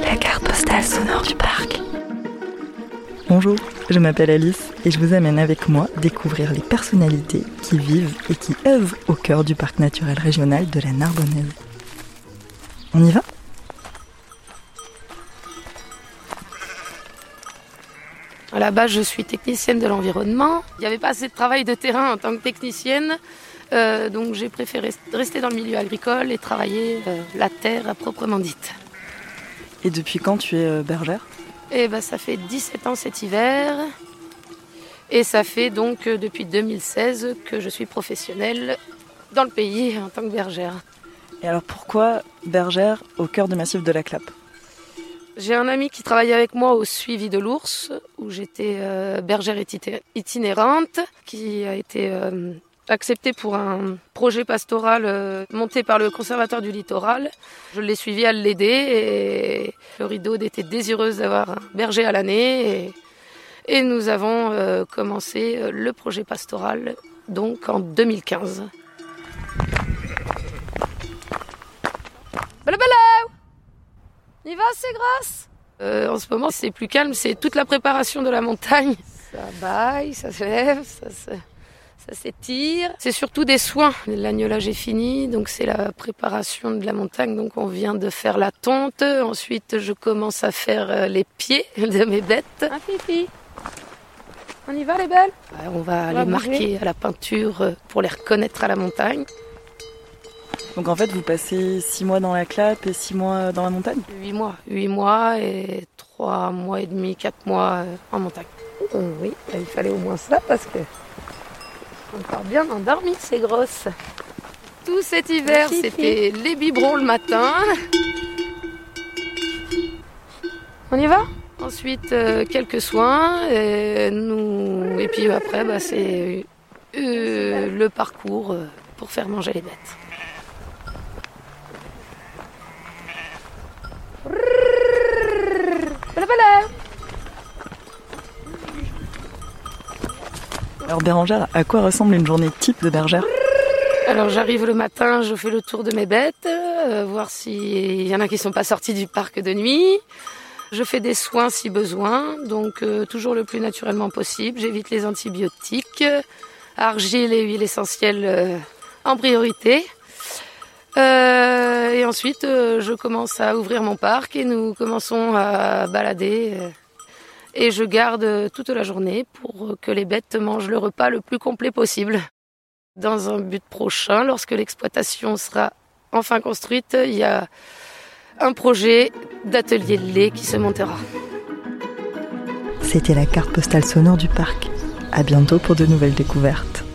La carte postale sonore du parc. Bonjour, je m'appelle Alice et je vous amène avec moi découvrir les personnalités qui vivent et qui œuvrent au cœur du parc naturel régional de la Narbonnaise. On y va? À la base, je suis technicienne de l'environnement. Il n'y avait pas assez de travail de terrain en tant que technicienne, euh, donc j'ai préféré rester dans le milieu agricole et travailler euh, la terre à proprement dite. Et depuis quand tu es euh, bergère Et ben, ça fait 17 ans cet hiver. Et ça fait donc depuis 2016 que je suis professionnelle dans le pays en tant que bergère. Et alors pourquoi bergère au cœur du massif de la Clappe J'ai un ami qui travaillait avec moi au suivi de l'ours, où j'étais bergère iti- itinérante, qui a été euh, accepté pour un projet pastoral euh, monté par le conservateur du littoral. Je l'ai suivi à l'aider et Laurie était désireuse d'avoir un berger à l'année. Et, nous avons euh, commencé euh, le projet pastoral donc en 2015. Bala bala Il va, c'est grâce Euh, En ce moment, c'est plus calme, c'est toute la préparation de la montagne. Ça baille, ça se lève, ça se... Ça s'étire. C'est surtout des soins. L'agnolage est fini, donc c'est la préparation de la montagne. Donc on vient de faire la tonte. Ensuite, je commence à faire euh, les pieds de mes bêtes. Ah, fifi On y va, les belles? Ouais, On va les marquer à la peinture euh, pour les reconnaître à la montagne. Donc en fait vous passez 6 mois dans la Clappe et 6 mois dans la montagne? Huit mois. Huit mois et trois mois et demi, quatre mois euh, en montagne. Oui, il fallait au moins ça parce que encore bien endormi, c'est grosse. Tout cet hiver, c'était les biberons le matin. On y va? Ensuite, euh, quelques soins. Et, nous... et puis après, bah, c'est euh, le parcours euh, pour faire manger les bêtes. Alors Bérangère, à quoi ressemble une journée type de bergère Alors j'arrive le matin, je fais le tour de mes bêtes, euh, voir s'il y en a qui sont pas sortis du parc de nuit. Je fais des soins si besoin, donc euh, toujours le plus naturellement possible. J'évite les antibiotiques, argile et huile essentielle euh, en priorité. Et ensuite, je commence à ouvrir mon parc et nous commençons à balader. Et je garde toute la journée pour que les bêtes mangent le repas le plus complet possible. Dans un but prochain, lorsque l'exploitation sera enfin construite, il y a un projet d'atelier de lait qui se montera. C'était la carte postale sonore du parc. À bientôt pour de nouvelles découvertes.